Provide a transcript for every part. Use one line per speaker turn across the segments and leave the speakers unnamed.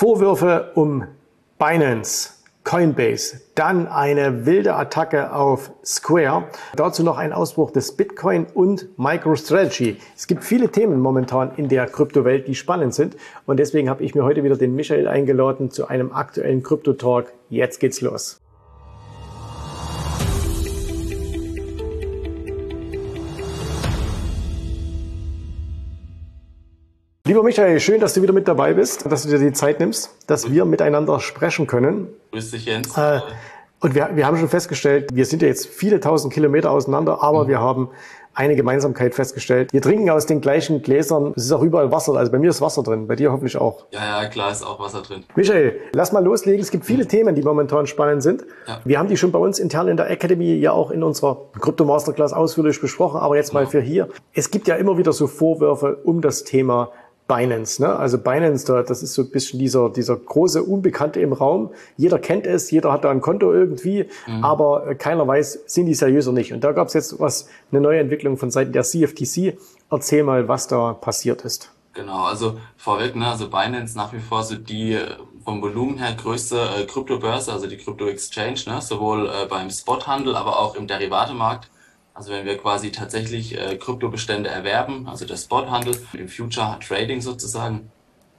Vorwürfe um Binance, Coinbase, dann eine wilde Attacke auf Square, dazu noch ein Ausbruch des Bitcoin und MicroStrategy. Es gibt viele Themen momentan in der Kryptowelt, die spannend sind und deswegen habe ich mir heute wieder den Michael eingeladen zu einem aktuellen Krypto-Talk. Jetzt geht's los. Lieber Michael, schön, dass du wieder mit dabei bist, dass du dir die Zeit nimmst, dass wir miteinander sprechen können.
Grüß dich, Jens.
Äh, und wir, wir haben schon festgestellt, wir sind ja jetzt viele tausend Kilometer auseinander, aber mhm. wir haben eine Gemeinsamkeit festgestellt. Wir trinken aus den gleichen Gläsern. Es ist auch überall Wasser. Also bei mir ist Wasser drin, bei dir hoffentlich auch.
Ja, ja, klar ist auch Wasser drin.
Michael, lass mal loslegen. Es gibt viele mhm. Themen, die momentan spannend sind. Ja. Wir haben die schon bei uns intern in der Academy ja auch in unserer Crypto Masterclass ausführlich besprochen, aber jetzt mal ja. für hier. Es gibt ja immer wieder so Vorwürfe um das Thema Binance. Ne? Also Binance, da, das ist so ein bisschen dieser, dieser große Unbekannte im Raum. Jeder kennt es, jeder hat da ein Konto irgendwie, mhm. aber keiner weiß, sind die seriös oder nicht. Und da gab es jetzt was, eine neue Entwicklung von Seiten der CFTC. Erzähl mal, was da passiert ist.
Genau, also vorweg, ne, also Binance nach wie vor so die äh, vom Volumen her größte äh, Kryptobörse, also die Krypto Exchange, ne, sowohl äh, beim Spothandel, aber auch im Derivatemarkt. Also wenn wir quasi tatsächlich äh, Kryptobestände erwerben, also der Spothandel im Future Trading sozusagen,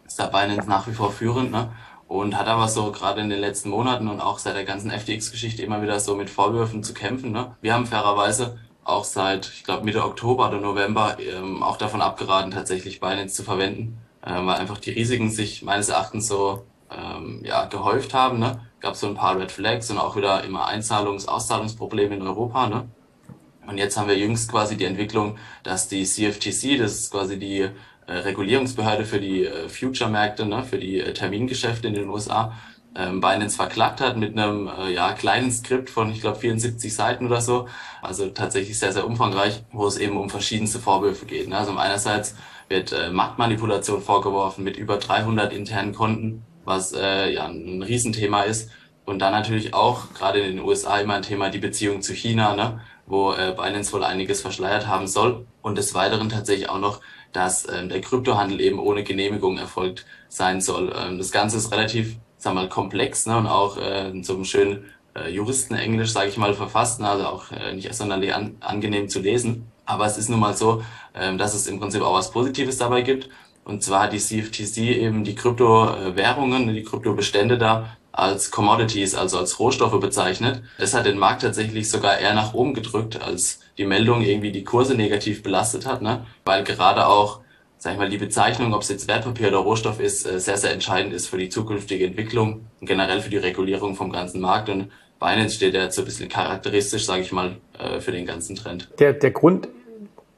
ist da Binance nach wie vor führend, ne? Und hat aber so gerade in den letzten Monaten und auch seit der ganzen FTX-Geschichte immer wieder so mit Vorwürfen zu kämpfen. Ne? Wir haben fairerweise auch seit, ich glaube, Mitte Oktober oder November ähm, auch davon abgeraten, tatsächlich Binance zu verwenden, äh, weil einfach die Risiken sich meines Erachtens so ähm, ja, gehäuft haben. Ne? Gab so ein paar Red Flags und auch wieder immer Einzahlungs-, Auszahlungsprobleme in Europa. Ne? Und jetzt haben wir jüngst quasi die Entwicklung, dass die CFTC, das ist quasi die äh, Regulierungsbehörde für die äh, Future-Märkte, ne, für die äh, Termingeschäfte in den USA, ähm, Binance verklagt hat mit einem äh, ja, kleinen Skript von, ich glaube, 74 Seiten oder so. Also tatsächlich sehr, sehr umfangreich, wo es eben um verschiedenste Vorwürfe geht. Ne? Also einerseits wird äh, Marktmanipulation vorgeworfen mit über 300 internen Konten, was äh, ja ein Riesenthema ist. Und dann natürlich auch gerade in den USA immer ein Thema die Beziehung zu China, ne? Wo äh, Binance wohl einiges verschleiert haben soll. Und des Weiteren tatsächlich auch noch, dass ähm, der Kryptohandel eben ohne Genehmigung erfolgt sein soll. Ähm, das Ganze ist relativ, sag mal, komplex ne? und auch äh, in so einem schönen äh, Juristenenglisch, sage ich mal, verfasst, ne? also auch äh, nicht sonderlich an, angenehm zu lesen. Aber es ist nun mal so, ähm, dass es im Prinzip auch was Positives dabei gibt. Und zwar die CFTC eben die Kryptowährungen, die Kryptobestände da als Commodities, also als Rohstoffe bezeichnet. Das hat den Markt tatsächlich sogar eher nach oben gedrückt, als die Meldung irgendwie die Kurse negativ belastet hat, ne? weil gerade auch sag ich mal, die Bezeichnung, ob es jetzt Wertpapier oder Rohstoff ist, äh, sehr, sehr entscheidend ist für die zukünftige Entwicklung und generell für die Regulierung vom ganzen Markt. Und Binance steht ja jetzt so ein bisschen charakteristisch, sage ich mal, äh, für den ganzen Trend.
Der, der Grund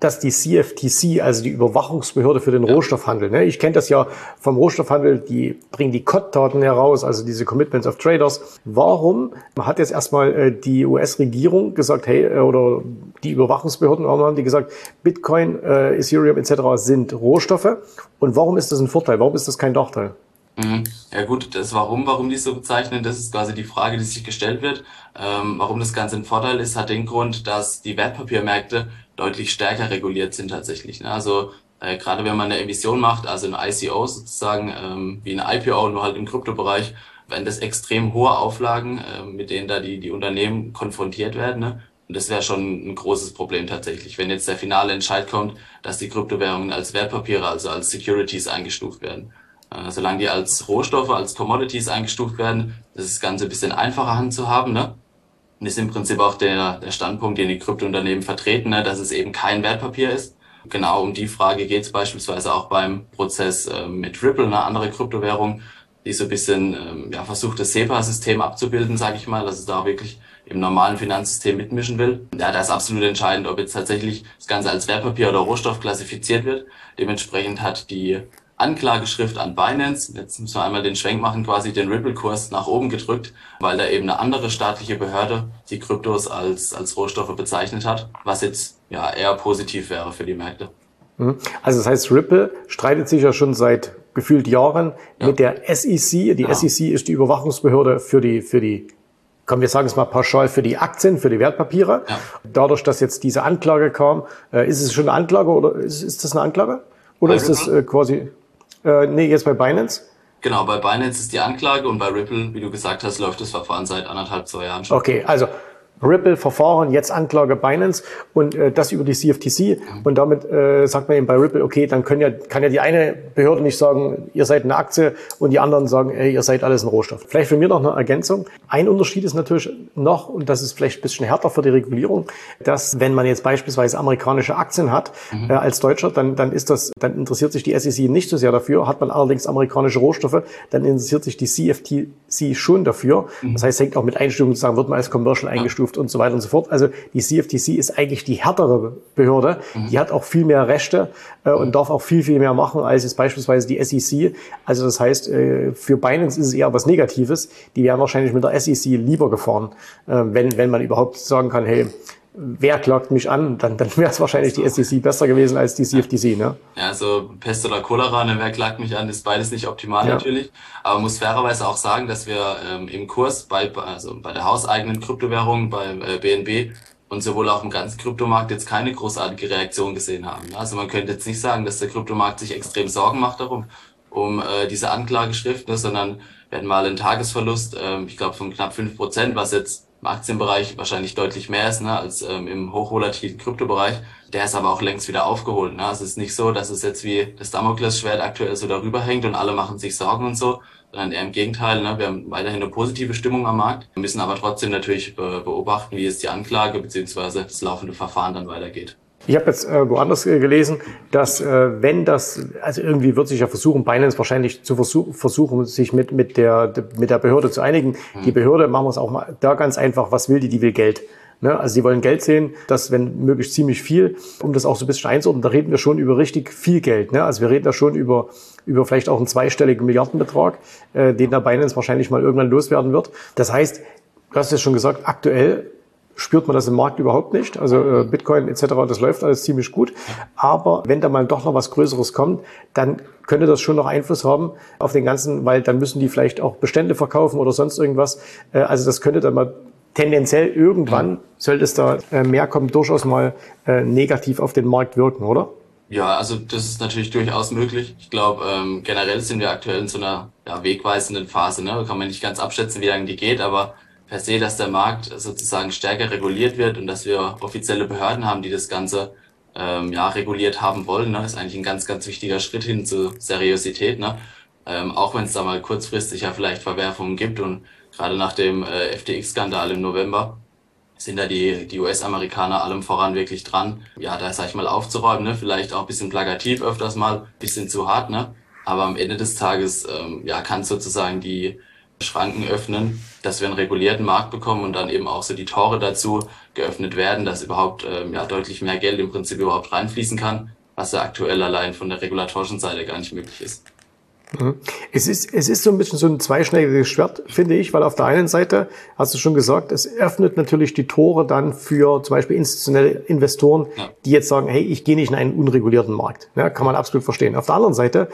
dass die CFTC, also die Überwachungsbehörde für den ja. Rohstoffhandel, ne? ich kenne das ja vom Rohstoffhandel, die bringen die COT-Daten heraus, also diese Commitments of Traders. Warum hat jetzt erstmal äh, die US-Regierung gesagt, hey, äh, oder die Überwachungsbehörden haben die gesagt, Bitcoin, äh, Ethereum etc. sind Rohstoffe und warum ist das ein Vorteil, warum ist das kein Nachteil?
Mhm. Ja gut, das Warum, warum die so bezeichnen, das ist quasi die Frage, die sich gestellt wird. Ähm, warum das Ganze ein Vorteil ist, hat den Grund, dass die Wertpapiermärkte deutlich stärker reguliert sind tatsächlich. Ne? Also äh, gerade wenn man eine Emission macht, also ein ICO sozusagen, ähm, wie ein IPO, nur halt im Kryptobereich, wenn das extrem hohe Auflagen, äh, mit denen da die, die Unternehmen konfrontiert werden. Ne? Und das wäre schon ein großes Problem tatsächlich, wenn jetzt der finale Entscheid kommt, dass die Kryptowährungen als Wertpapiere, also als Securities eingestuft werden. Äh, solange die als Rohstoffe, als Commodities eingestuft werden, das ist das Ganze ein bisschen einfacher handzuhaben. Ne? Und ist im Prinzip auch der, der Standpunkt, den die Kryptounternehmen vertreten, ne, dass es eben kein Wertpapier ist. Genau um die Frage geht es beispielsweise auch beim Prozess äh, mit Ripple, eine andere Kryptowährung, die so ein bisschen ähm, ja, versucht, das SEPA-System abzubilden, sage ich mal, dass es da wirklich im normalen Finanzsystem mitmischen will. Ja, da ist absolut entscheidend, ob jetzt tatsächlich das Ganze als Wertpapier oder Rohstoff klassifiziert wird. Dementsprechend hat die Anklageschrift an Binance. Jetzt müssen wir einmal den Schwenk machen, quasi den Ripple-Kurs nach oben gedrückt, weil da eben eine andere staatliche Behörde die Kryptos als, als Rohstoffe bezeichnet hat, was jetzt ja eher positiv wäre für die Märkte.
Mhm. Also das heißt, Ripple streitet sich ja schon seit gefühlt Jahren ja. mit der SEC. Die ja. SEC ist die Überwachungsbehörde für die, für die komm, wir sagen es mal pauschal, für die Aktien, für die Wertpapiere. Ja. Dadurch, dass jetzt diese Anklage kam, äh, ist es schon eine Anklage oder ist, ist das eine Anklage? Oder Bei ist Ripple? das äh, quasi, äh, nee, jetzt bei Binance.
Genau, bei Binance ist die Anklage und bei Ripple, wie du gesagt hast, läuft das Verfahren seit anderthalb, zwei Jahren schon.
Okay, also Ripple-Verfahren, jetzt Anklage Binance und äh, das über die CFTC. Und damit äh, sagt man eben bei Ripple, okay, dann können ja, kann ja die eine Behörde nicht sagen, ihr seid eine Aktie und die anderen sagen, ey, ihr seid alles ein Rohstoff. Vielleicht für mir noch eine Ergänzung. Ein Unterschied ist natürlich noch, und das ist vielleicht ein bisschen härter für die Regulierung, dass wenn man jetzt beispielsweise amerikanische Aktien hat mhm. äh, als Deutscher, dann, dann ist das, dann interessiert sich die SEC nicht so sehr dafür. Hat man allerdings amerikanische Rohstoffe, dann interessiert sich die CFTC schon dafür. Mhm. Das heißt, hängt auch mit Einstufung zusammen, wird man als Commercial eingestuft Zukunft und so weiter und so fort. Also die CFTC ist eigentlich die härtere Behörde. Mhm. Die hat auch viel mehr Rechte äh, und darf auch viel, viel mehr machen als jetzt beispielsweise die SEC. Also das heißt, äh, für Binance ist es eher was Negatives. Die wären wahrscheinlich mit der SEC lieber gefahren, äh, wenn, wenn man überhaupt sagen kann, hey, wer klagt mich an, dann, dann wäre es wahrscheinlich die SEC besser gewesen als die CFTC, ne?
Ja, also Pest oder Cholera, ne, wer klagt mich an, ist beides nicht optimal ja. natürlich. Aber muss fairerweise auch sagen, dass wir ähm, im Kurs bei, also bei der hauseigenen Kryptowährung, bei äh, BNB und sowohl auch im ganzen Kryptomarkt jetzt keine großartige Reaktion gesehen haben. Ne? Also man könnte jetzt nicht sagen, dass der Kryptomarkt sich extrem Sorgen macht darum, um äh, diese Anklageschrift, ne, sondern wir hatten mal einen Tagesverlust, ähm, ich glaube von knapp fünf Prozent, was jetzt im Aktienbereich wahrscheinlich deutlich mehr ist ne, als ähm, im hochvolatilen Kryptobereich. Der ist aber auch längst wieder aufgeholt. Ne? Es ist nicht so, dass es jetzt wie das Damoklesschwert aktuell so darüber hängt und alle machen sich Sorgen und so, sondern eher im Gegenteil. Ne? Wir haben weiterhin eine positive Stimmung am Markt. Wir müssen aber trotzdem natürlich beobachten, wie es die Anklage beziehungsweise das laufende Verfahren dann weitergeht.
Ich habe jetzt äh, woanders äh, gelesen, dass äh, wenn das, also irgendwie wird sich ja versuchen, Binance wahrscheinlich zu versuch, versuchen, sich mit, mit, der, mit der Behörde zu einigen. Mhm. Die Behörde, machen wir es auch mal da ganz einfach, was will die? Die will Geld. Ne? Also sie wollen Geld sehen, das wenn möglich ziemlich viel, um das auch so ein bisschen einzuordnen. Da reden wir schon über richtig viel Geld. Ne? Also wir reden da schon über, über vielleicht auch einen zweistelligen Milliardenbetrag, äh, den der Binance wahrscheinlich mal irgendwann loswerden wird. Das heißt, du hast es schon gesagt, aktuell spürt man das im Markt überhaupt nicht. Also äh, Bitcoin etc., das läuft alles ziemlich gut. Aber wenn da mal doch noch was Größeres kommt, dann könnte das schon noch Einfluss haben auf den ganzen, weil dann müssen die vielleicht auch Bestände verkaufen oder sonst irgendwas. Äh, also das könnte dann mal tendenziell irgendwann, sollte es da äh, mehr kommen, durchaus mal negativ auf den Markt wirken, oder?
Ja, also das ist natürlich durchaus möglich. Ich glaube, ähm, generell sind wir aktuell in so einer ja, wegweisenden Phase. Ne? Kann man nicht ganz abschätzen, wie lange die geht, aber per se, dass der Markt sozusagen stärker reguliert wird und dass wir offizielle Behörden haben, die das Ganze ähm, ja, reguliert haben wollen, ne, ist eigentlich ein ganz, ganz wichtiger Schritt hin zu Seriosität. Ne? Ähm, auch wenn es da mal kurzfristig ja vielleicht Verwerfungen gibt und gerade nach dem äh, FTX-Skandal im November sind da die, die US-Amerikaner allem voran wirklich dran, ja, da sag ich mal aufzuräumen, ne? vielleicht auch ein bisschen plakativ öfters mal, bisschen zu hart, ne? aber am Ende des Tages ähm, ja, kann sozusagen die Schranken öffnen, dass wir einen regulierten Markt bekommen und dann eben auch so die Tore dazu geöffnet werden, dass überhaupt ähm, ja deutlich mehr Geld im Prinzip überhaupt reinfließen kann, was ja aktuell allein von der regulatorischen Seite gar nicht möglich ist.
Mhm. Es ist, es ist so ein bisschen so ein zweischneidiges Schwert, finde ich, weil auf der einen Seite, hast du schon gesagt, es öffnet natürlich die Tore dann für zum Beispiel institutionelle Investoren, ja. die jetzt sagen, hey, ich gehe nicht in einen unregulierten Markt. Ja, kann man absolut verstehen. Auf der anderen Seite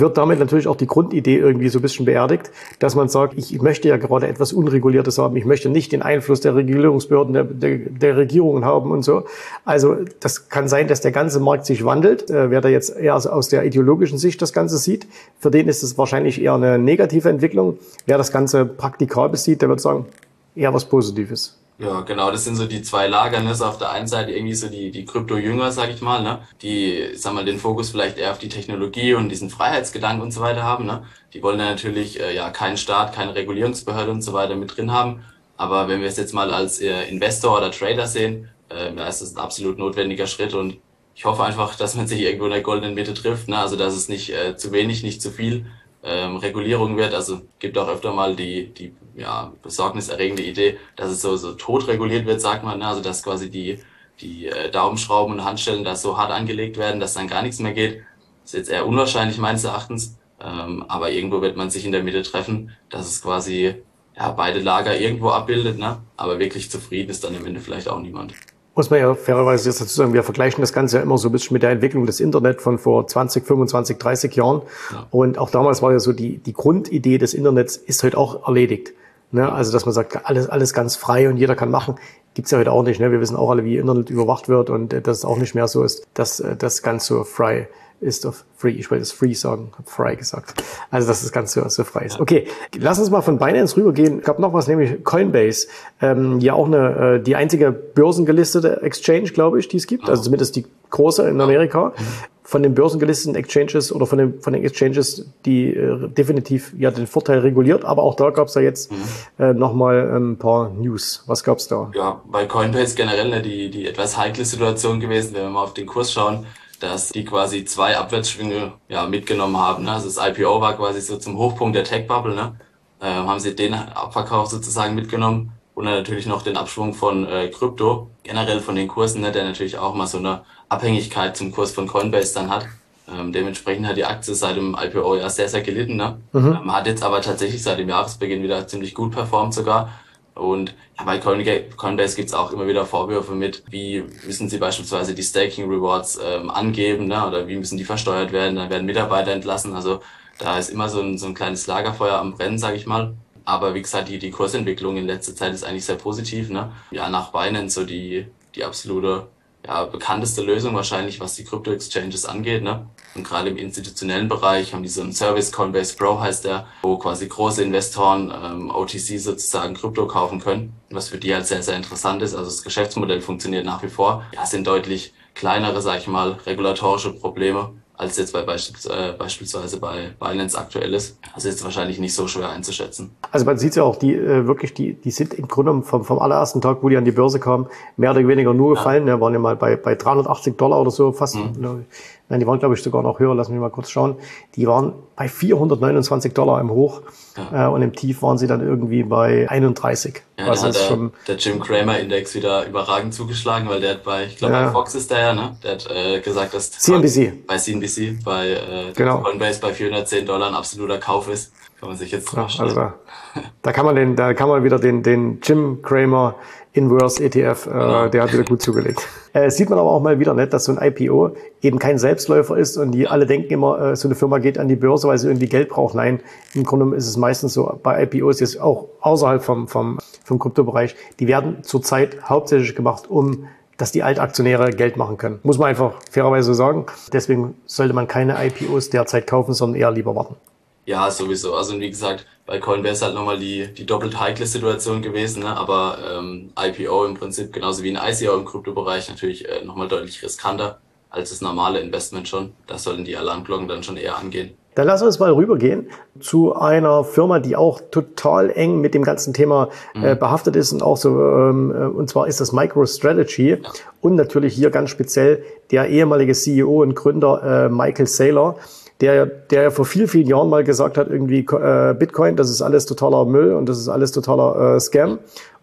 wird damit natürlich auch die Grundidee irgendwie so ein bisschen beerdigt, dass man sagt, ich möchte ja gerade etwas Unreguliertes haben, ich möchte nicht den Einfluss der Regulierungsbehörden, der, der, der Regierungen haben und so. Also das kann sein, dass der ganze Markt sich wandelt. Äh, wer da jetzt eher aus der ideologischen Sicht das Ganze sieht, für den ist es wahrscheinlich eher eine negative Entwicklung. Wer das Ganze praktikabel sieht, der wird sagen, eher was Positives.
Ja, genau, das sind so die zwei Lager, ne? So auf der einen Seite irgendwie so die, die Krypto-Jünger, sag ich mal, ne? Die, sag mal, den Fokus vielleicht eher auf die Technologie und diesen Freiheitsgedanken und so weiter haben, ne? Die wollen dann natürlich, äh, ja, keinen Staat, keine Regulierungsbehörde und so weiter mit drin haben. Aber wenn wir es jetzt mal als äh, Investor oder Trader sehen, äh, ja, ist das ein absolut notwendiger Schritt und ich hoffe einfach, dass man sich irgendwo in der goldenen Mitte trifft, ne? Also, dass es nicht äh, zu wenig, nicht zu viel ähm, Regulierung wird. Also gibt auch öfter mal die, die ja, besorgniserregende Idee, dass es so, so tot reguliert wird, sagt man. Ne? Also dass quasi die, die äh, Daumenschrauben und Handstellen da so hart angelegt werden, dass dann gar nichts mehr geht. Ist jetzt eher unwahrscheinlich meines Erachtens. Ähm, aber irgendwo wird man sich in der Mitte treffen, dass es quasi ja, beide Lager irgendwo abbildet, ne? aber wirklich zufrieden ist dann am Ende vielleicht auch niemand
muss man ja fairerweise jetzt dazu sagen, wir vergleichen das Ganze ja immer so ein bisschen mit der Entwicklung des Internet von vor 20, 25, 30 Jahren. Ja. Und auch damals war ja so die, die Grundidee des Internets ist heute auch erledigt. Ne? Also, dass man sagt, alles, alles ganz frei und jeder kann machen, gibt's ja heute auch nicht. Ne? Wir wissen auch alle, wie Internet überwacht wird und äh, dass es auch nicht mehr so ist, dass äh, das ganz so frei ist of free. Ich wollte es free sagen, habe frei gesagt. Also dass das Ganze so frei ist. Okay, lass uns mal von Binance rübergehen. Ich habe noch was, nämlich Coinbase. Ähm, ja auch eine, äh, die einzige börsengelistete Exchange, glaube ich, die es gibt. Also zumindest die große in Amerika. Von den börsengelisteten Exchanges oder von den, von den Exchanges, die äh, definitiv ja den Vorteil reguliert. Aber auch da gab es ja jetzt mhm. äh, nochmal ein paar News. Was gab's da?
Ja, bei Coinbase generell ne, die, die etwas heikle Situation gewesen, wenn wir mal auf den Kurs schauen dass die quasi zwei Abwärtsschwünge ja, mitgenommen haben. Ne? Also das IPO war quasi so zum Hochpunkt der Tech-Bubble. Ne? Äh, haben sie den Abverkauf sozusagen mitgenommen und dann natürlich noch den Abschwung von äh, Krypto, generell von den Kursen, ne? der natürlich auch mal so eine Abhängigkeit zum Kurs von Coinbase dann hat. Ähm, dementsprechend hat die Aktie seit dem IPO ja sehr, sehr gelitten. Ne? Mhm. Ähm, hat jetzt aber tatsächlich seit dem Jahresbeginn wieder ziemlich gut performt sogar. Und ja, bei Coinbase gibt's auch immer wieder Vorwürfe mit, wie müssen sie beispielsweise die Staking Rewards ähm, angeben ne? oder wie müssen die versteuert werden, dann werden Mitarbeiter entlassen. Also da ist immer so ein, so ein kleines Lagerfeuer am Brennen, sage ich mal. Aber wie gesagt, die, die Kursentwicklung in letzter Zeit ist eigentlich sehr positiv. Ne? Ja, nach Binance so die, die absolute ja, bekannteste Lösung wahrscheinlich, was die Krypto-Exchanges angeht. Ne? Und gerade im institutionellen Bereich haben die so einen Service, Coinbase Pro heißt der, wo quasi große Investoren ähm, OTC sozusagen Krypto kaufen können, was für die halt sehr, sehr interessant ist. Also das Geschäftsmodell funktioniert nach wie vor. Ja, sind deutlich kleinere, sag ich mal, regulatorische Probleme als jetzt bei beispielsweise, äh, beispielsweise bei Binance aktuell ist. Also ist wahrscheinlich nicht so schwer einzuschätzen.
Also man sieht ja auch, die äh, wirklich, die, die sind im Grunde vom, vom allerersten Tag, wo die an die Börse kamen, mehr oder weniger nur gefallen. Ja. Ne, waren ja mal bei, bei 380 Dollar oder so fast. Mhm. Nein, die waren, glaube ich, sogar noch höher. Lass mich mal kurz schauen. Die waren bei 429 Dollar im Hoch ja. äh, und im Tief waren sie dann irgendwie bei 31.
Ja, also hat der, schon der Jim Cramer Index wieder überragend zugeschlagen, weil der hat bei, ich glaube, ja. bei Fox ist der ja, ne? Der hat äh, gesagt, dass
CNBC.
bei CNBC bei äh, genau. Coinbase bei 410 Dollar ein absoluter Kauf ist. Kann man sich jetzt
ja, also da, da kann man den, da kann man wieder den, den Jim Cramer Inverse ETF, äh, genau. der hat wieder gut zugelegt. Äh, sieht man aber auch mal wieder nicht, dass so ein IPO eben kein Selbstläufer ist und die alle denken immer, äh, so eine Firma geht an die Börse, weil sie irgendwie Geld braucht. Nein, im Grunde ist es meistens so bei IPOs jetzt auch außerhalb vom, vom, vom Kryptobereich. Die werden zurzeit hauptsächlich gemacht, um dass die Altaktionäre Geld machen können. Muss man einfach fairerweise sagen. Deswegen sollte man keine IPOs derzeit kaufen, sondern eher lieber warten.
Ja, sowieso. Also wie gesagt, bei Coinbase halt nochmal die, die doppelt heikle Situation gewesen, ne? aber ähm, IPO im Prinzip genauso wie ein ICO im Kryptobereich natürlich äh, nochmal deutlich riskanter als das normale Investment schon. Da sollten die Alarmglocken dann schon eher angehen.
Dann lass uns mal rübergehen zu einer Firma, die auch total eng mit dem ganzen Thema äh, mhm. behaftet ist und auch so, ähm, äh, und zwar ist das MicroStrategy ja. und natürlich hier ganz speziell der ehemalige CEO und Gründer äh, Michael Saylor der, der vor vielen, vielen Jahren mal gesagt hat, irgendwie äh, Bitcoin, das ist alles totaler Müll und das ist alles totaler äh, Scam.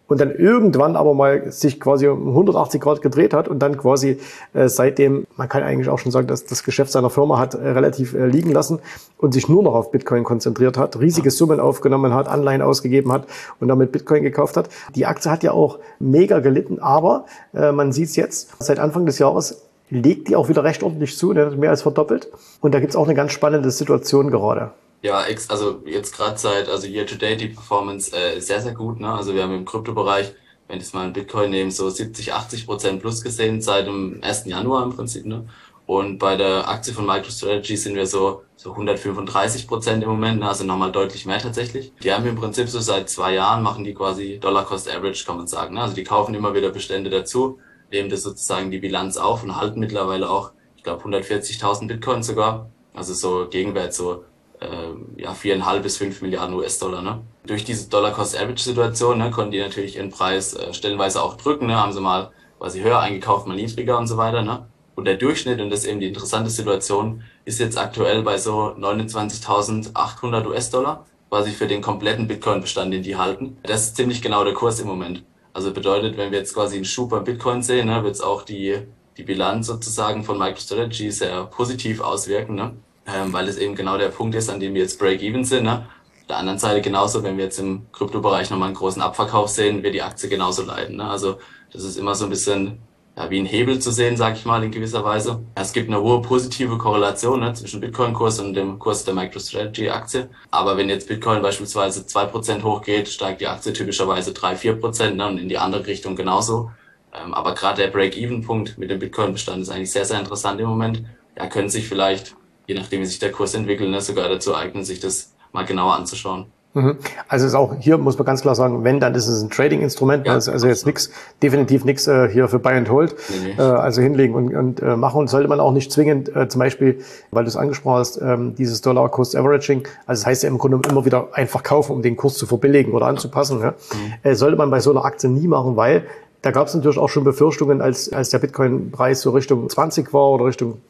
Und dann irgendwann aber mal sich quasi um 180 Grad gedreht hat und dann quasi äh, seitdem, man kann eigentlich auch schon sagen, dass das Geschäft seiner Firma hat äh, relativ äh, liegen lassen und sich nur noch auf Bitcoin konzentriert hat, riesige Summen aufgenommen hat, Anleihen ausgegeben hat und damit Bitcoin gekauft hat. Die Aktie hat ja auch mega gelitten, aber äh, man sieht es jetzt, seit Anfang des Jahres legt die auch wieder recht ordentlich zu, der hat mehr als verdoppelt. Und da gibt's auch eine ganz spannende Situation gerade.
Ja, also jetzt gerade seit, also year to date die Performance äh, sehr, sehr gut. Ne? Also wir haben im Kryptobereich, wenn ich es mal in Bitcoin nehme, so 70, 80 Prozent plus gesehen seit dem 1. Januar im Prinzip. Ne? Und bei der Aktie von MicroStrategy sind wir so, so 135 Prozent im Moment, ne? also nochmal deutlich mehr tatsächlich. Die haben im Prinzip so seit zwei Jahren, machen die quasi Dollar Cost Average, kann man sagen. Ne? Also die kaufen immer wieder Bestände dazu nehmen das sozusagen die Bilanz auf und halten mittlerweile auch, ich glaube, 140.000 Bitcoin sogar. Also so Gegenwert so äh, ja viereinhalb bis fünf Milliarden US-Dollar. Ne? Durch diese Dollar-Cost-Average-Situation ne, konnten die natürlich ihren Preis äh, stellenweise auch drücken. Ne? Haben sie mal quasi höher eingekauft, mal niedriger und so weiter. Ne? Und der Durchschnitt, und das ist eben die interessante Situation, ist jetzt aktuell bei so 29.800 US-Dollar, quasi für den kompletten Bitcoin-Bestand, den die halten. Das ist ziemlich genau der Kurs im Moment. Also bedeutet, wenn wir jetzt quasi einen Schub beim Bitcoin sehen, ne, wird es auch die, die Bilanz sozusagen von MicroStrategy sehr positiv auswirken, ne? ähm, weil es eben genau der Punkt ist, an dem wir jetzt Break-Even sind. Ne? Auf der anderen Seite genauso, wenn wir jetzt im Kryptobereich nochmal einen großen Abverkauf sehen, wird die Aktie genauso leiden. Ne? Also das ist immer so ein bisschen ja, wie ein Hebel zu sehen, sage ich mal, in gewisser Weise. Es gibt eine hohe positive Korrelation ne, zwischen Bitcoin-Kurs und dem Kurs der MicroStrategy-Aktie. Aber wenn jetzt Bitcoin beispielsweise zwei Prozent hochgeht, steigt die Aktie typischerweise drei vier Prozent ne, und in die andere Richtung genauso. Ähm, aber gerade der Break-Even-Punkt mit dem Bitcoin-Bestand ist eigentlich sehr, sehr interessant im Moment. ja, können sich vielleicht, je nachdem wie sich der Kurs entwickelt, ne, sogar dazu eignen, sich das mal genauer anzuschauen.
Mhm. Also ist auch hier muss man ganz klar sagen, wenn dann ist es ein Trading-Instrument, ja, also, also jetzt nichts, definitiv nichts äh, hier für Buy and Hold, nee, nee. Äh, also hinlegen und, und äh, machen und sollte man auch nicht zwingend, äh, zum Beispiel, weil du es angesprochen hast, ähm, dieses Dollar Cost Averaging, also das heißt ja im Grunde immer wieder einfach kaufen, um den Kurs zu verbilligen oder anzupassen, ja? Mhm. Äh, sollte man bei so einer Aktie nie machen, weil da gab es natürlich auch schon Befürchtungen, als, als der Bitcoin-Preis so Richtung 20 war oder Richtung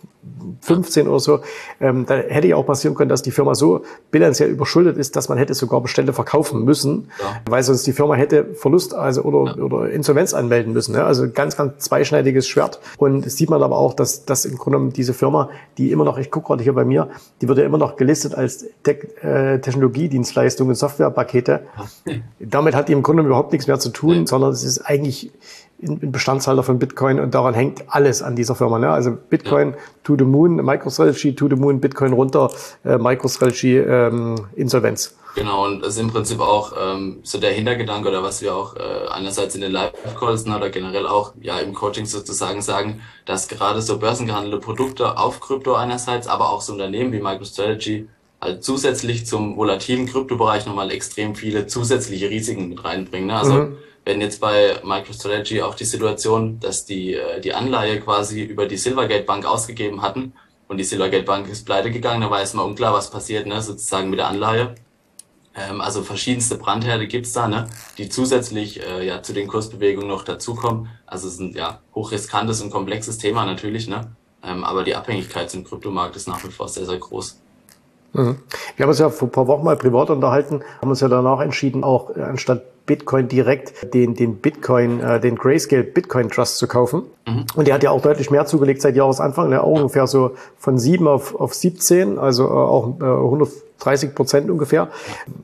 15 oder so, ähm, da hätte ja auch passieren können, dass die Firma so bilanziell überschuldet ist, dass man hätte sogar Bestände verkaufen müssen, ja. weil sonst die Firma hätte Verlust also oder, ja. oder Insolvenz anmelden müssen. Ne? Also ganz, ganz zweischneidiges Schwert. Und das sieht man aber auch, dass, dass im Grunde genommen diese Firma, die immer noch, ich gucke gerade hier bei mir, die wird ja immer noch gelistet als Te äh, Technologiedienstleistungen, Softwarepakete. Ja. Damit hat die im Grunde überhaupt nichts mehr zu tun, sondern es ist eigentlich ein Bestandshalter von Bitcoin und daran hängt alles an dieser Firma. Ne? Also Bitcoin to the moon, MicroStrategy to the moon, Bitcoin runter, äh, MicroStrategy ähm, Insolvenz.
Genau, und das ist im Prinzip auch ähm, so der Hintergedanke oder was wir auch äh, einerseits in den Live-Calls oder generell auch ja im Coaching sozusagen sagen, dass gerade so börsengehandelte Produkte auf Krypto einerseits, aber auch so Unternehmen wie MicroStrategy halt zusätzlich zum volatilen Kryptobereich nochmal extrem viele zusätzliche Risiken mit reinbringen. Ne? Also mhm wenn jetzt bei MicroStrategy auch die Situation, dass die äh, die Anleihe quasi über die Silvergate Bank ausgegeben hatten und die Silvergate Bank ist pleite gegangen, da war erstmal unklar, was passiert, ne, sozusagen mit der Anleihe. Ähm, also verschiedenste Brandherde gibt's da, ne, die zusätzlich äh, ja zu den Kursbewegungen noch dazukommen. Also es ist ein ja hochriskantes und komplexes Thema natürlich, ne, ähm, aber die Abhängigkeit zum Kryptomarkt ist nach wie vor sehr sehr groß.
Mhm. Wir haben uns ja vor ein paar Wochen mal privat unterhalten, haben uns ja danach entschieden, auch anstatt Bitcoin direkt den, den Bitcoin, äh, den Grayscale Bitcoin Trust zu kaufen. Mhm. Und der hat ja auch deutlich mehr zugelegt seit Jahresanfang, ne? auch ungefähr so von 7 auf, auf 17, also äh, auch äh, 100 30 Prozent ungefähr,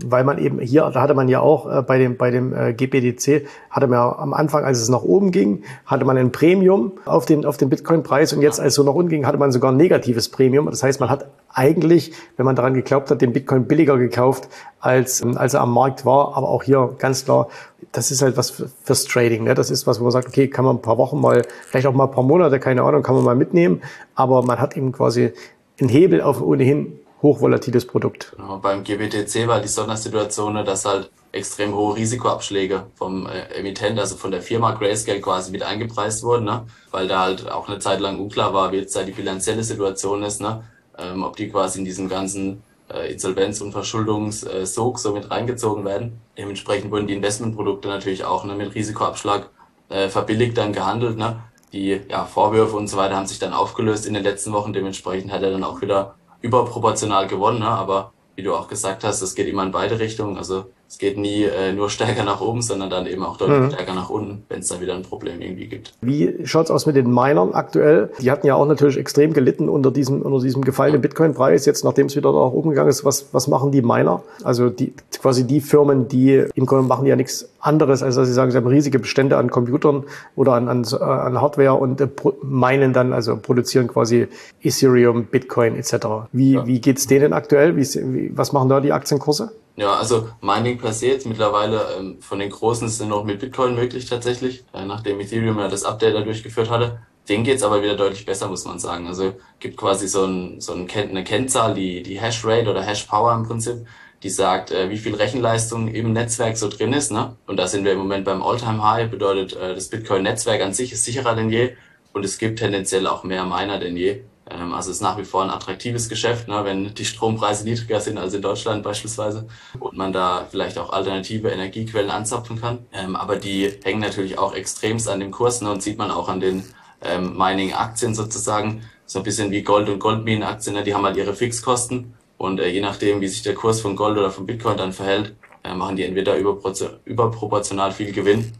weil man eben hier, da hatte man ja auch äh, bei dem, bei dem äh, GPDC, hatte man ja am Anfang, als es nach oben ging, hatte man ein Premium auf den, auf den Bitcoin-Preis und jetzt, als es so nach unten ging, hatte man sogar ein negatives Premium. Das heißt, man hat eigentlich, wenn man daran geglaubt hat, den Bitcoin billiger gekauft, als, ähm, als er am Markt war. Aber auch hier ganz klar, das ist halt was fürs Trading. Ne? Das ist was, wo man sagt, okay, kann man ein paar Wochen mal, vielleicht auch mal ein paar Monate, keine Ahnung, kann man mal mitnehmen. Aber man hat eben quasi einen Hebel auf ohnehin hochvolatiles Produkt.
Genau, beim GBTC war die Sondersituation, dass halt extrem hohe Risikoabschläge vom äh, Emittent, also von der Firma Grayscale quasi mit eingepreist wurden, ne? weil da halt auch eine Zeit lang unklar war, wie jetzt da die bilanzielle Situation ist, ne? ähm, ob die quasi in diesem ganzen äh, Insolvenz- und Verschuldungssog äh, so mit reingezogen werden. Dementsprechend wurden die Investmentprodukte natürlich auch ne, mit Risikoabschlag äh, verbilligt dann gehandelt. Ne? Die ja, Vorwürfe und so weiter haben sich dann aufgelöst in den letzten Wochen. Dementsprechend hat er dann auch wieder überproportional gewonnen, ne? aber wie du auch gesagt hast, es geht immer in beide Richtungen. Also es geht nie äh, nur stärker nach oben, sondern dann eben auch deutlich mhm. stärker nach unten, wenn es da wieder ein Problem irgendwie gibt.
Wie schaut's aus mit den Minern aktuell? Die hatten ja auch natürlich extrem gelitten unter diesem, unter diesem gefallenen Bitcoin-Preis. Jetzt, nachdem es wieder nach oben gegangen ist, was, was machen die Miner? Also die, quasi die Firmen, die im Grunde machen ja nichts anderes, als dass sie sagen, sie haben riesige Bestände an Computern oder an, an, an Hardware und äh, meinen dann, also produzieren quasi Ethereum, Bitcoin etc. Wie, ja. wie geht's denen aktuell? Wie, wie, was machen da die Aktienkurse?
Ja, also Mining per se jetzt mittlerweile ähm, von den Großen ist noch mit Bitcoin möglich tatsächlich, äh, nachdem Ethereum ja das Update da durchgeführt hatte. Den geht's aber wieder deutlich besser, muss man sagen. Also gibt quasi so, ein, so ein, eine Kennzahl, die, die Hash Rate oder Hash Power im Prinzip, die sagt, äh, wie viel Rechenleistung im Netzwerk so drin ist. Ne? Und da sind wir im Moment beim Alltime High, bedeutet, äh, das Bitcoin-Netzwerk an sich ist sicherer denn je und es gibt tendenziell auch mehr Miner denn je. Ähm, also es ist nach wie vor ein attraktives Geschäft, ne, wenn die Strompreise niedriger sind als in Deutschland beispielsweise und man da vielleicht auch alternative Energiequellen anzapfen kann. Ähm, aber die hängen natürlich auch extremst an dem Kurs ne, und sieht man auch an den ähm, Mining-Aktien sozusagen. So ein bisschen wie Gold- und Goldminen-Aktien, ne, die haben halt ihre Fixkosten und äh, je nachdem, wie sich der Kurs von Gold oder von Bitcoin dann verhält, äh, machen die entweder überproportional viel Gewinn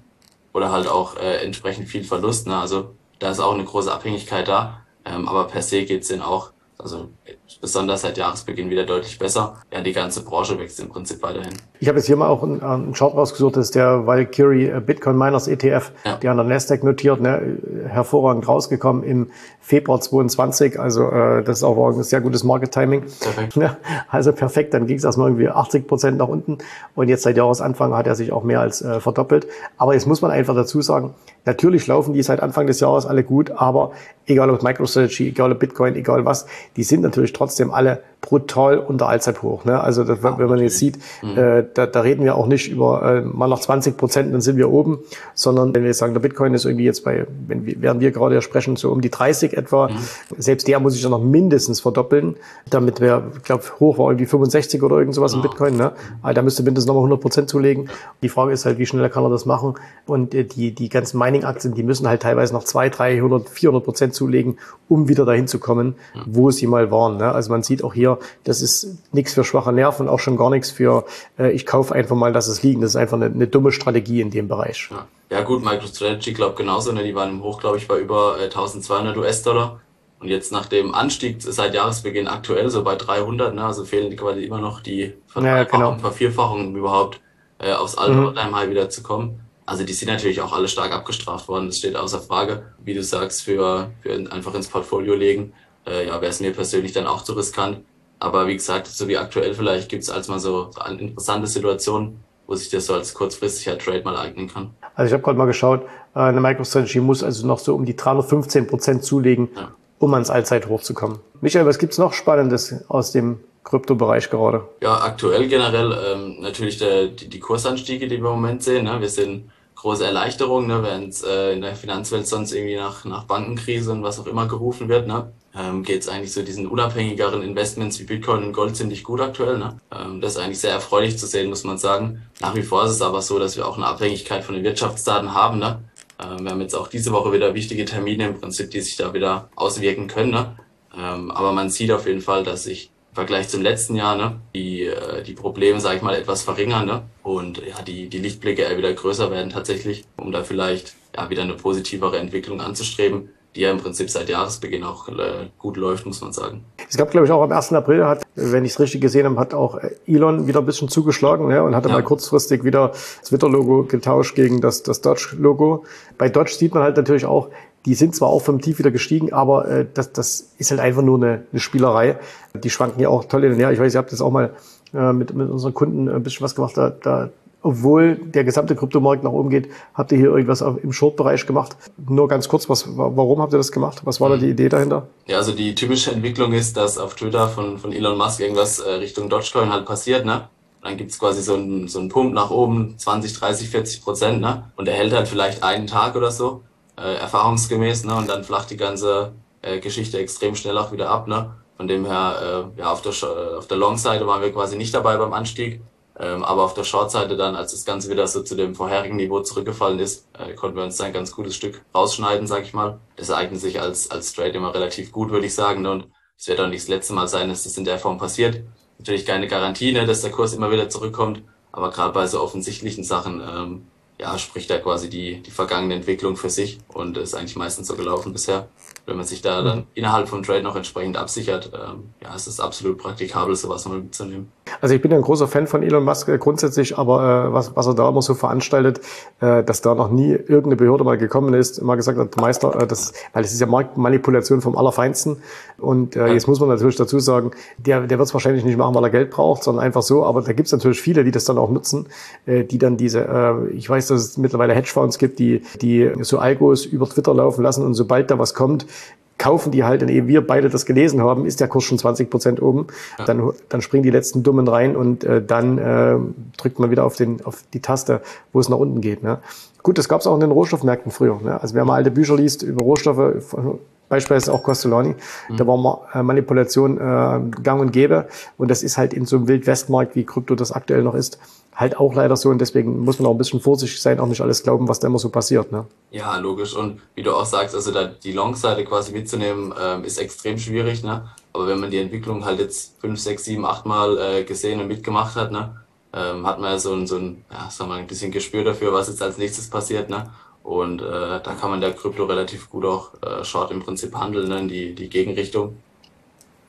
oder halt auch äh, entsprechend viel Verlust. Ne? Also da ist auch eine große Abhängigkeit da. Ähm, aber per se geht's denen auch, also besonders seit Jahresbeginn wieder deutlich besser. Ja, die ganze Branche wächst im Prinzip weiterhin.
Ich habe jetzt hier mal auch einen, einen Chart rausgesucht, das ist der Valkyrie äh, Bitcoin Miners ETF, ja. der an der Nasdaq notiert, ne, hervorragend rausgekommen im Februar 22. Also äh, das ist auch ein sehr gutes Market Timing. Perfekt. Ja, also perfekt, dann ging es erstmal irgendwie 80 Prozent nach unten und jetzt seit Jahresanfang hat er sich auch mehr als äh, verdoppelt. Aber jetzt muss man einfach dazu sagen, Natürlich laufen die seit Anfang des Jahres alle gut, aber egal ob MicroStrategy, egal ob Bitcoin, egal was, die sind natürlich trotzdem alle brutal unter Allzeithoch. Ne? Also das, wenn man jetzt sieht, mhm. äh, da, da reden wir auch nicht über äh, mal noch 20 Prozent, dann sind wir oben, sondern wenn wir sagen, der Bitcoin ist irgendwie jetzt bei, wenn wir, während wir gerade ja sprechen, so um die 30 etwa, mhm. selbst der muss sich ja noch mindestens verdoppeln, damit wir, ich glaube, hoch war irgendwie 65 oder irgend sowas ja. im Bitcoin. Ne? Also da müsste mindestens nochmal 100 Prozent zulegen. Die Frage ist halt, wie schnell kann er das machen? Und äh, die, die ganzen Mining-Aktien, die müssen halt teilweise noch 200, 300, 400 Prozent zulegen, um wieder dahin zu kommen, ja. wo sie mal waren. Ne? Also man sieht auch hier, das ist nichts für schwache Nerven, auch schon gar nichts für, äh, ich kaufe einfach mal, dass es liegen. Das ist einfach eine, eine dumme Strategie in dem Bereich.
Ja, ja gut, MicroStrategy glaubt genauso. Ne? Die waren im Hoch, glaube ich, bei über äh, 1200 US-Dollar. Und jetzt nach dem Anstieg seit Jahresbeginn aktuell so bei 300, ne? also fehlen die quasi immer noch die Verdreifachung, ja, genau. Vervierfachung, um überhaupt äh, aufs alte mhm. High wieder zu kommen. Also die sind natürlich auch alle stark abgestraft worden, das steht außer Frage. Wie du sagst, für, für einfach ins Portfolio legen, äh, ja, wäre es mir persönlich dann auch zu riskant. Aber wie gesagt, so wie aktuell vielleicht gibt es als mal so, so eine interessante Situation, wo sich das so als kurzfristiger Trade mal eignen kann.
Also ich habe gerade mal geschaut, äh, eine MicroStrategy muss also noch so um die 315 Prozent zulegen, ja. um ans Allzeithoch zu kommen. Michael, was gibt's noch Spannendes aus dem Kryptobereich gerade?
Ja, aktuell generell ähm, natürlich der, die, die Kursanstiege, die wir im Moment sehen. Ne? Wir sehen große Erleichterung, ne? es äh, in der Finanzwelt sonst irgendwie nach, nach Bankenkrise und was auch immer gerufen wird. Ne? ähm, geht es eigentlich so diesen unabhängigeren Investments wie Bitcoin und Gold ziemlich gut aktuell. Ne? Ähm, das ist eigentlich sehr erfreulich zu sehen, muss man sagen. Nach wie vor ist es aber so, dass wir auch eine Abhängigkeit von den Wirtschaftsdaten haben. Ne? Ähm, wir haben jetzt auch diese Woche wieder wichtige Termine im Prinzip, die sich da wieder auswirken können. Ne? Ähm, aber man sieht auf jeden Fall, dass sich Vergleich zum letzten Jahr ne, die, äh, die Probleme, sage ich mal, etwas verringern ne? und ja, die, die Lichtblicke eher wieder größer werden tatsächlich, um da vielleicht ja, wieder eine positivere Entwicklung anzustreben die ja im Prinzip seit Jahresbeginn auch äh, gut läuft, muss man sagen.
Es gab, glaube ich, auch am 1. April hat, wenn ich es richtig gesehen habe, hat auch Elon wieder ein bisschen zugeschlagen ja, und hatte ja. mal kurzfristig wieder das Twitter-Logo getauscht gegen das, das Dodge-Logo. Bei Dodge sieht man halt natürlich auch, die sind zwar auch vom Tief wieder gestiegen, aber äh, das, das ist halt einfach nur eine, eine Spielerei. Die schwanken ja auch toll in den Jahr. Ich weiß, ihr habt das auch mal äh, mit, mit unseren Kunden ein bisschen was gemacht. Da, da obwohl der gesamte Kryptomarkt nach oben geht, habt ihr hier irgendwas im Short-Bereich gemacht? Nur ganz kurz, was, warum habt ihr das gemacht? Was war da die Idee dahinter?
Ja, also die typische Entwicklung ist, dass auf Twitter von, von Elon Musk irgendwas äh, Richtung Dogecoin halt passiert, ne? Dann gibt's quasi so einen, so einen Pump nach oben, 20, 30, 40 Prozent, ne? Und er hält halt vielleicht einen Tag oder so, äh, erfahrungsgemäß, ne? Und dann flacht die ganze äh, Geschichte extrem schnell auch wieder ab, ne? Von dem her, äh, ja, auf der, auf der Long-Seite waren wir quasi nicht dabei beim Anstieg. Ähm, aber auf der Short-Seite dann, als das Ganze wieder so zu dem vorherigen Niveau zurückgefallen ist, äh, konnten wir uns dann ein ganz gutes Stück rausschneiden, sag ich mal. Das eignet sich als, als Trade immer relativ gut, würde ich sagen. Ne? Und es wird auch nicht das letzte Mal sein, dass das in der Form passiert. Natürlich keine Garantie, ne, dass der Kurs immer wieder zurückkommt. Aber gerade bei so offensichtlichen Sachen ähm, ja, spricht da quasi die, die vergangene Entwicklung für sich und ist eigentlich meistens so gelaufen bisher. Wenn man sich da dann innerhalb von Trade noch entsprechend absichert, ähm, ja, es ist absolut praktikabel, sowas mal mitzunehmen.
Also ich bin ja ein großer Fan von Elon Musk äh, grundsätzlich, aber äh, was, was er da immer so veranstaltet, äh, dass da noch nie irgendeine Behörde mal gekommen ist, immer gesagt hat, Meister, äh, das, weil es ist ja Marktmanipulation vom Allerfeinsten. Und äh, jetzt muss man natürlich dazu sagen, der, der wird es wahrscheinlich nicht machen, weil er Geld braucht, sondern einfach so. Aber da gibt es natürlich viele, die das dann auch nutzen, äh, die dann diese, äh, ich weiß, dass es mittlerweile Hedgefonds gibt, die, die so Algos über Twitter laufen lassen und sobald da was kommt, kaufen die halt, und ehe wir beide das gelesen haben, ist der Kurs schon 20 Prozent oben. Ja. Dann, dann springen die letzten Dummen rein und äh, dann äh, drückt man wieder auf, den, auf die Taste, wo es nach unten geht. Ne? Gut, das gab es auch in den Rohstoffmärkten früher. Ne? Also wer mal alte Bücher liest über Rohstoffe, beispielsweise auch Costellani, mhm. da war äh, Manipulation äh, gang und gäbe. Und das ist halt in so einem Wildwestmarkt, wie Krypto das aktuell noch ist, halt auch leider so und deswegen muss man auch ein bisschen vorsichtig sein, auch nicht alles glauben, was da immer so passiert. Ne?
Ja, logisch. Und wie du auch sagst, also da die Long-Seite quasi mitzunehmen, ähm, ist extrem schwierig. Ne? Aber wenn man die Entwicklung halt jetzt fünf, sechs, sieben, acht Mal äh, gesehen und mitgemacht hat, ne, ähm, hat man ja so ein, so ein, ja, sagen wir mal, ein bisschen Gespür dafür, was jetzt als nächstes passiert. Ne? Und äh, da kann man der Krypto relativ gut auch äh, Short im Prinzip handeln, ne, die, die Gegenrichtung.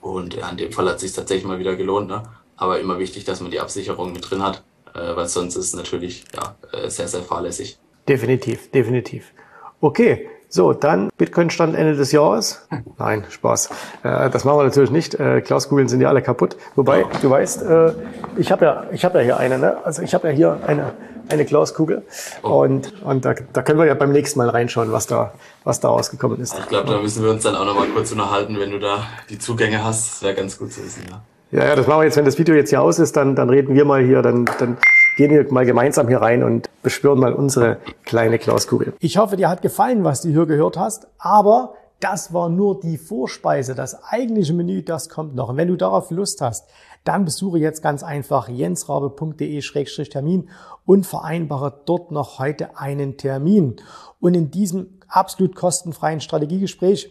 Und ja, in dem Fall hat sich tatsächlich mal wieder gelohnt. Ne? Aber immer wichtig, dass man die Absicherung mit drin hat äh, weil sonst ist es natürlich ja, äh, sehr, sehr fahrlässig.
Definitiv, definitiv. Okay, So, dann Bitcoin-Stand Ende des Jahres. Nein, Spaß. Äh, das machen wir natürlich nicht. Äh, Glaskugeln sind ja alle kaputt. Wobei, du weißt, äh, ich habe ja, ich habe ja hier eine. Ne? Also ich habe ja hier eine eine Glaskugel. Oh. Und, und da, da können wir ja beim nächsten Mal reinschauen, was da, was da rausgekommen ist.
Ich glaube, da müssen wir uns dann auch noch mal kurz unterhalten, wenn du da die Zugänge hast. Das wäre ganz gut zu wissen, ja.
Ja, ja, das machen wir jetzt, wenn das Video jetzt hier aus ist, dann, dann reden wir mal hier, dann, dann gehen wir mal gemeinsam hier rein und beschwören mal unsere kleine Glaskugel. Ich hoffe, dir hat gefallen, was du hier gehört hast, aber das war nur die Vorspeise. Das eigentliche Menü, das kommt noch. Und wenn du darauf Lust hast, dann besuche jetzt ganz einfach jensrabe.de-termin und vereinbare dort noch heute einen Termin. Und in diesem absolut kostenfreien Strategiegespräch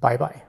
Bye bye.